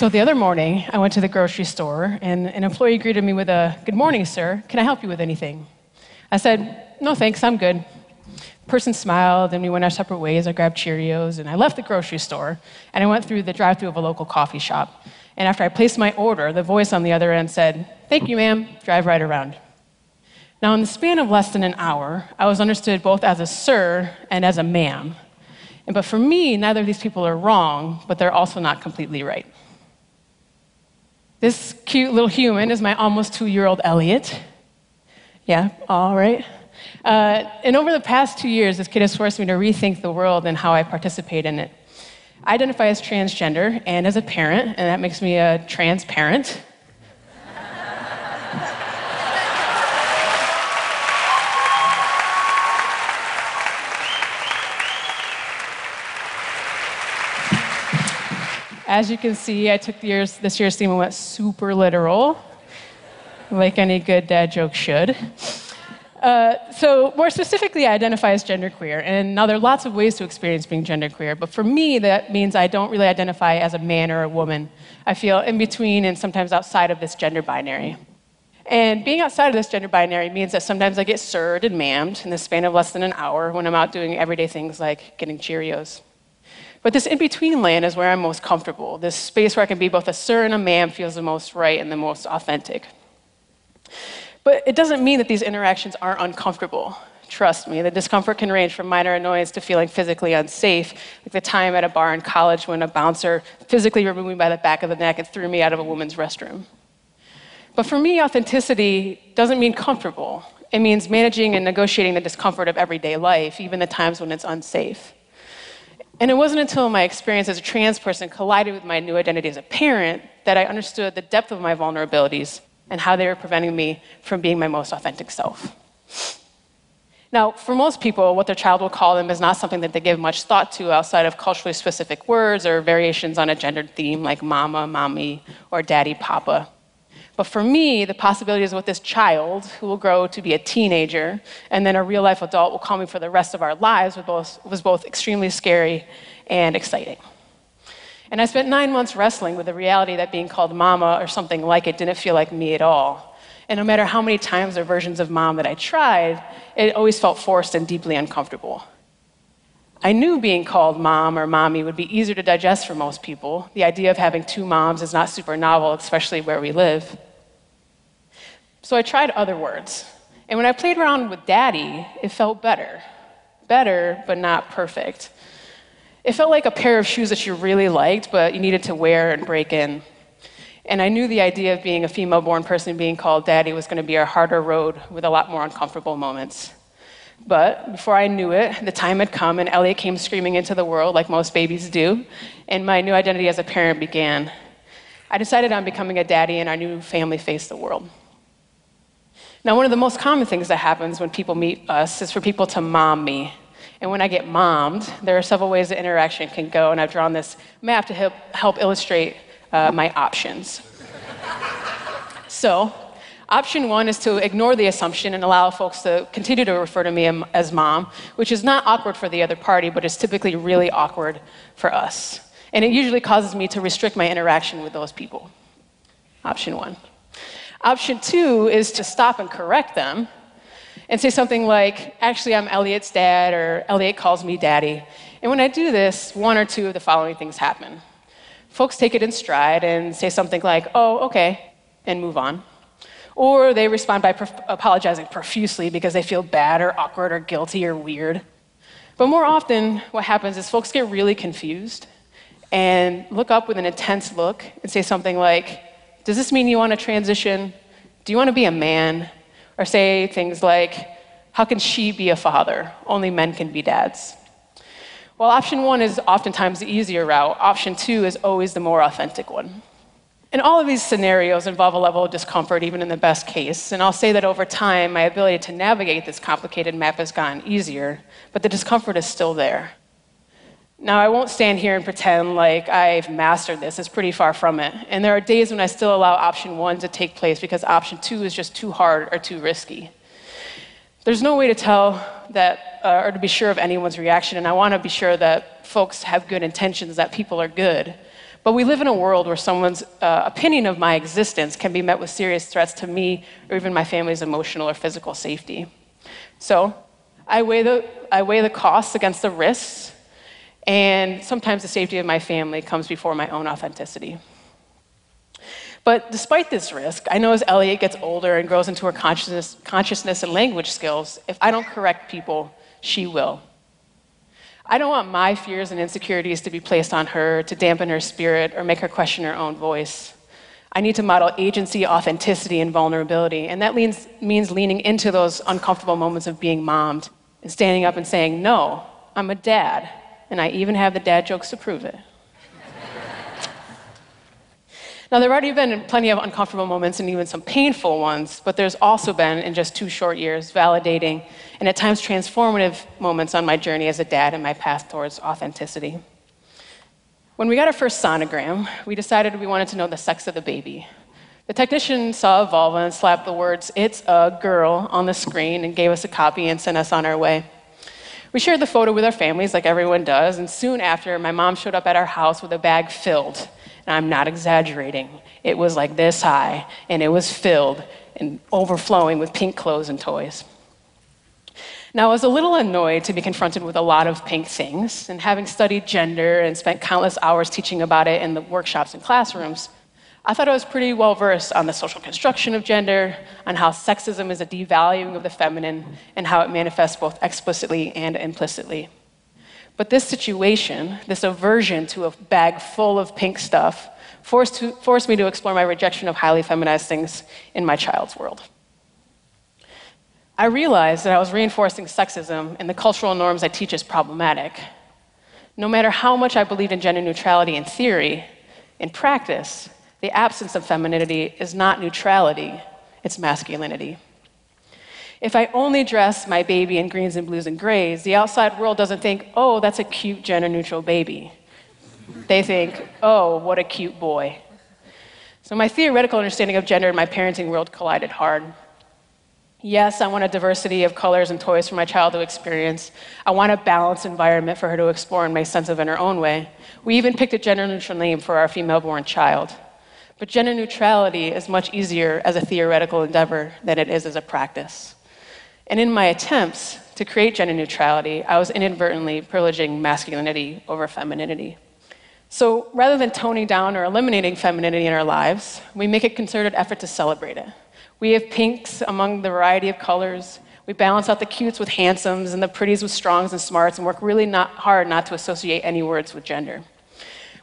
So the other morning, I went to the grocery store, and an employee greeted me with a, Good morning, sir. Can I help you with anything? I said, No, thanks, I'm good. Person smiled, and we went our separate ways. I grabbed Cheerios, and I left the grocery store, and I went through the drive through of a local coffee shop. And after I placed my order, the voice on the other end said, Thank you, ma'am, drive right around. Now, in the span of less than an hour, I was understood both as a sir and as a ma'am. And but for me, neither of these people are wrong, but they're also not completely right. This cute little human is my almost two year old Elliot. Yeah, all right. Uh, and over the past two years, this kid has forced me to rethink the world and how I participate in it. I identify as transgender and as a parent, and that makes me a transparent. As you can see, I took year's, this year's theme and went super literal, like any good dad joke should. Uh, so, more specifically, I identify as genderqueer. And now there are lots of ways to experience being genderqueer, but for me, that means I don't really identify as a man or a woman. I feel in between and sometimes outside of this gender binary. And being outside of this gender binary means that sometimes I get sirred and ma'amed in the span of less than an hour when I'm out doing everyday things like getting Cheerios. But this in between land is where I'm most comfortable. This space where I can be both a sir and a ma'am feels the most right and the most authentic. But it doesn't mean that these interactions aren't uncomfortable. Trust me, the discomfort can range from minor annoyance to feeling physically unsafe, like the time at a bar in college when a bouncer physically removed me by the back of the neck and threw me out of a woman's restroom. But for me, authenticity doesn't mean comfortable. It means managing and negotiating the discomfort of everyday life, even the times when it's unsafe. And it wasn't until my experience as a trans person collided with my new identity as a parent that I understood the depth of my vulnerabilities and how they were preventing me from being my most authentic self. Now, for most people, what their child will call them is not something that they give much thought to outside of culturally specific words or variations on a gendered theme like mama, mommy, or daddy, papa. But for me, the possibilities with this child who will grow to be a teenager and then a real life adult will call me for the rest of our lives was both, was both extremely scary and exciting. And I spent nine months wrestling with the reality that being called mama or something like it didn't feel like me at all. And no matter how many times or versions of mom that I tried, it always felt forced and deeply uncomfortable. I knew being called mom or mommy would be easier to digest for most people. The idea of having two moms is not super novel, especially where we live. So I tried other words. And when I played around with daddy, it felt better. Better, but not perfect. It felt like a pair of shoes that you really liked, but you needed to wear and break in. And I knew the idea of being a female born person being called daddy was going to be a harder road with a lot more uncomfortable moments. But before I knew it, the time had come, and Elliot came screaming into the world like most babies do, and my new identity as a parent began. I decided on becoming a daddy, and our new family faced the world. Now, one of the most common things that happens when people meet us is for people to mom me. And when I get mommed, there are several ways the interaction can go, and I've drawn this map to help, help illustrate uh, my options. so, Option one is to ignore the assumption and allow folks to continue to refer to me as mom, which is not awkward for the other party, but is typically really awkward for us. And it usually causes me to restrict my interaction with those people. Option one. Option two is to stop and correct them and say something like, actually, I'm Elliot's dad, or Elliot calls me daddy. And when I do this, one or two of the following things happen. Folks take it in stride and say something like, oh, okay, and move on or they respond by prof- apologizing profusely because they feel bad or awkward or guilty or weird. But more often, what happens is folks get really confused and look up with an intense look and say something like, Does this mean you want to transition? Do you want to be a man? Or say things like, How can she be a father? Only men can be dads. While option one is oftentimes the easier route, option two is always the more authentic one. And all of these scenarios involve a level of discomfort, even in the best case. And I'll say that over time, my ability to navigate this complicated map has gotten easier, but the discomfort is still there. Now, I won't stand here and pretend like I've mastered this. It's pretty far from it. And there are days when I still allow option one to take place because option two is just too hard or too risky. There's no way to tell that uh, or to be sure of anyone's reaction, and I want to be sure that folks have good intentions, that people are good. But we live in a world where someone's uh, opinion of my existence can be met with serious threats to me or even my family's emotional or physical safety. So I weigh the, I weigh the costs against the risks, and sometimes the safety of my family comes before my own authenticity. But despite this risk, I know as Elliot gets older and grows into her consciousness, consciousness and language skills, if I don't correct people, she will. I don't want my fears and insecurities to be placed on her to dampen her spirit or make her question her own voice. I need to model agency, authenticity, and vulnerability, and that means, means leaning into those uncomfortable moments of being mommed and standing up and saying, No, I'm a dad, and I even have the dad jokes to prove it. Now, there have already been plenty of uncomfortable moments and even some painful ones, but there's also been, in just two short years, validating and at times transformative moments on my journey as a dad and my path towards authenticity. When we got our first sonogram, we decided we wanted to know the sex of the baby. The technician saw a vulva and slapped the words, It's a girl, on the screen and gave us a copy and sent us on our way. We shared the photo with our families, like everyone does, and soon after, my mom showed up at our house with a bag filled and I'm not exaggerating. It was like this high, and it was filled and overflowing with pink clothes and toys. Now, I was a little annoyed to be confronted with a lot of pink things, and having studied gender and spent countless hours teaching about it in the workshops and classrooms, I thought I was pretty well versed on the social construction of gender, on how sexism is a devaluing of the feminine, and how it manifests both explicitly and implicitly. But this situation, this aversion to a bag full of pink stuff, forced, to, forced me to explore my rejection of highly feminized things in my child's world. I realized that I was reinforcing sexism and the cultural norms I teach as problematic. No matter how much I believed in gender neutrality in theory, in practice, the absence of femininity is not neutrality, it's masculinity. If I only dress my baby in greens and blues and grays, the outside world doesn't think, oh, that's a cute gender neutral baby. They think, oh, what a cute boy. So my theoretical understanding of gender in my parenting world collided hard. Yes, I want a diversity of colors and toys for my child to experience. I want a balanced environment for her to explore and make sense of in her own way. We even picked a gender neutral name for our female born child. But gender neutrality is much easier as a theoretical endeavor than it is as a practice. And in my attempts to create gender neutrality, I was inadvertently privileging masculinity over femininity. So rather than toning down or eliminating femininity in our lives, we make a concerted effort to celebrate it. We have pinks among the variety of colors. We balance out the cutes with handsomes and the pretties with strongs and smarts and work really not hard not to associate any words with gender.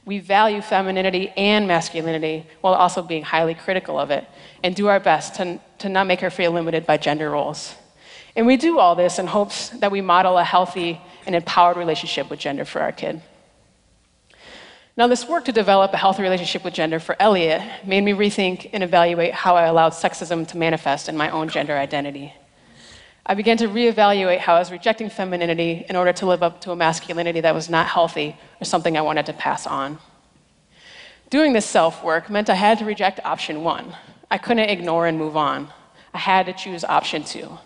We value femininity and masculinity while also being highly critical of it and do our best to, to not make her feel limited by gender roles. And we do all this in hopes that we model a healthy and empowered relationship with gender for our kid. Now, this work to develop a healthy relationship with gender for Elliot made me rethink and evaluate how I allowed sexism to manifest in my own gender identity. I began to reevaluate how I was rejecting femininity in order to live up to a masculinity that was not healthy or something I wanted to pass on. Doing this self work meant I had to reject option one. I couldn't ignore and move on. I had to choose option two.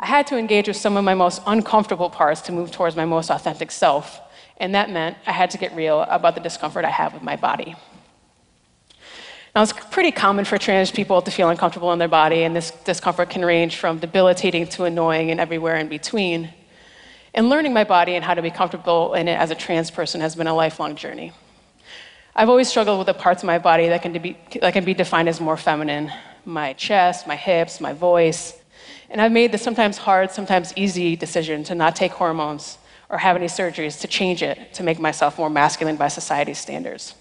I had to engage with some of my most uncomfortable parts to move towards my most authentic self, and that meant I had to get real about the discomfort I have with my body. Now, it's pretty common for trans people to feel uncomfortable in their body, and this discomfort can range from debilitating to annoying and everywhere in between. And learning my body and how to be comfortable in it as a trans person has been a lifelong journey. I've always struggled with the parts of my body that can be, that can be defined as more feminine my chest, my hips, my voice, and I've made the sometimes hard, sometimes easy decision to not take hormones or have any surgeries to change it to make myself more masculine by society's standards.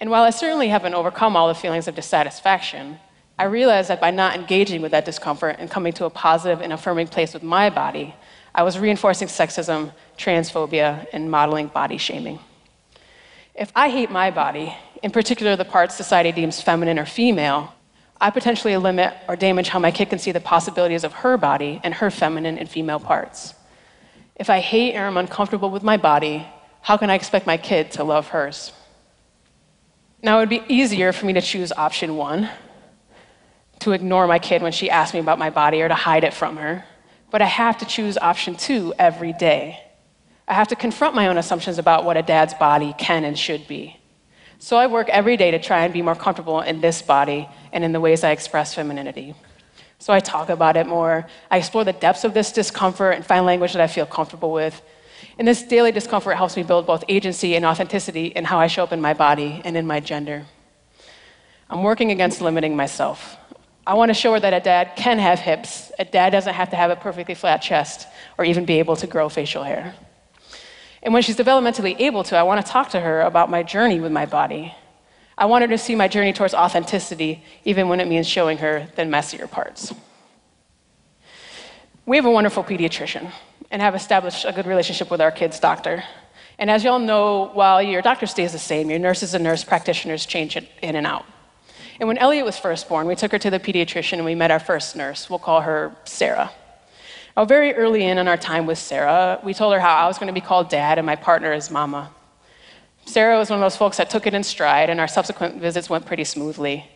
And while I certainly haven't overcome all the feelings of dissatisfaction, I realized that by not engaging with that discomfort and coming to a positive and affirming place with my body, I was reinforcing sexism, transphobia, and modeling body shaming. If I hate my body, in particular the parts society deems feminine or female, I potentially limit or damage how my kid can see the possibilities of her body and her feminine and female parts. If I hate or am uncomfortable with my body, how can I expect my kid to love hers? Now, it would be easier for me to choose option one, to ignore my kid when she asks me about my body or to hide it from her. But I have to choose option two every day. I have to confront my own assumptions about what a dad's body can and should be. So I work every day to try and be more comfortable in this body and in the ways I express femininity. So I talk about it more. I explore the depths of this discomfort and find language that I feel comfortable with. And this daily discomfort helps me build both agency and authenticity in how I show up in my body and in my gender. I'm working against limiting myself. I want to show her that a dad can have hips. A dad doesn't have to have a perfectly flat chest or even be able to grow facial hair. And when she's developmentally able to, I want to talk to her about my journey with my body. I want her to see my journey towards authenticity, even when it means showing her the messier parts. We have a wonderful pediatrician and have established a good relationship with our kids' doctor. And as y'all know, while your doctor stays the same, your nurses and nurse practitioners change in and out. And when Elliot was first born, we took her to the pediatrician and we met our first nurse. We'll call her Sarah. Now, very early in in our time with Sarah, we told her how I was going to be called dad and my partner is mama. Sarah was one of those folks that took it in stride, and our subsequent visits went pretty smoothly.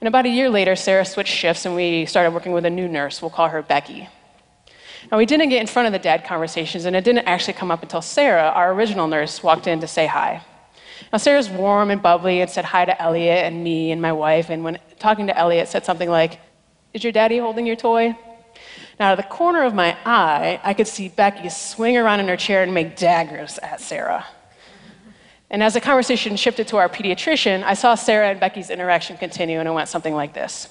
And about a year later, Sarah switched shifts and we started working with a new nurse. We'll call her Becky. Now, we didn't get in front of the dad conversations, and it didn't actually come up until Sarah, our original nurse, walked in to say hi. Now, Sarah's warm and bubbly and said hi to Elliot and me and my wife, and when talking to Elliot, said something like, Is your daddy holding your toy? Now, out of the corner of my eye, I could see Becky swing around in her chair and make daggers at Sarah. And as the conversation shifted to our pediatrician, I saw Sarah and Becky's interaction continue, and it went something like this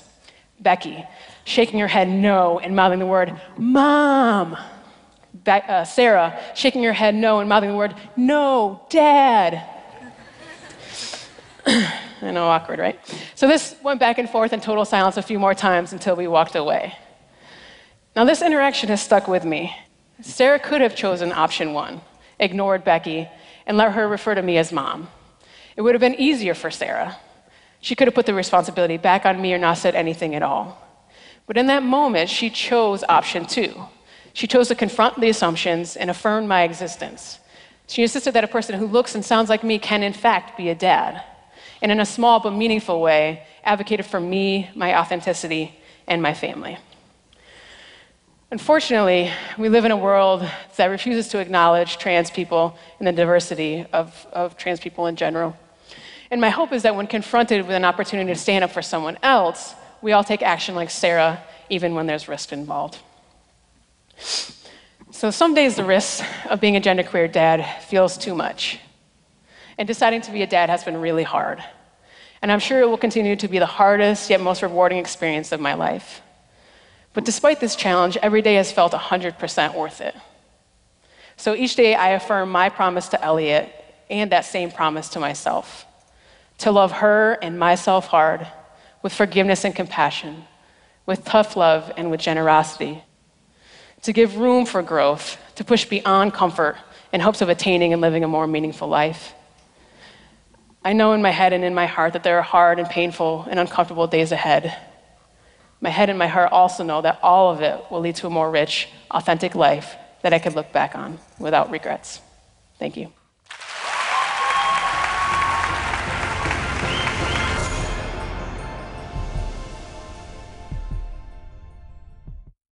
Becky, shaking her head no and mouthing the word, Mom. Be- uh, Sarah, shaking her head no and mouthing the word, No, Dad. I know, awkward, right? So this went back and forth in total silence a few more times until we walked away. Now, this interaction has stuck with me. Sarah could have chosen option one, ignored Becky, and let her refer to me as mom. It would have been easier for Sarah. She could have put the responsibility back on me or not said anything at all. But in that moment, she chose option two. She chose to confront the assumptions and affirm my existence. She insisted that a person who looks and sounds like me can, in fact, be a dad. And in a small but meaningful way, advocated for me, my authenticity, and my family. Unfortunately, we live in a world that refuses to acknowledge trans people and the diversity of, of trans people in general. And my hope is that when confronted with an opportunity to stand up for someone else, we all take action like Sarah, even when there's risk involved. So some days the risk of being a genderqueer dad feels too much. And deciding to be a dad has been really hard. And I'm sure it will continue to be the hardest yet most rewarding experience of my life. But despite this challenge, every day has felt 100% worth it. So each day I affirm my promise to Elliot and that same promise to myself to love her and myself hard with forgiveness and compassion, with tough love and with generosity, to give room for growth, to push beyond comfort in hopes of attaining and living a more meaningful life. I know in my head and in my heart that there are hard and painful and uncomfortable days ahead my head and my heart also know that all of it will lead to a more rich, authentic life that I could look back on without regrets. Thank you.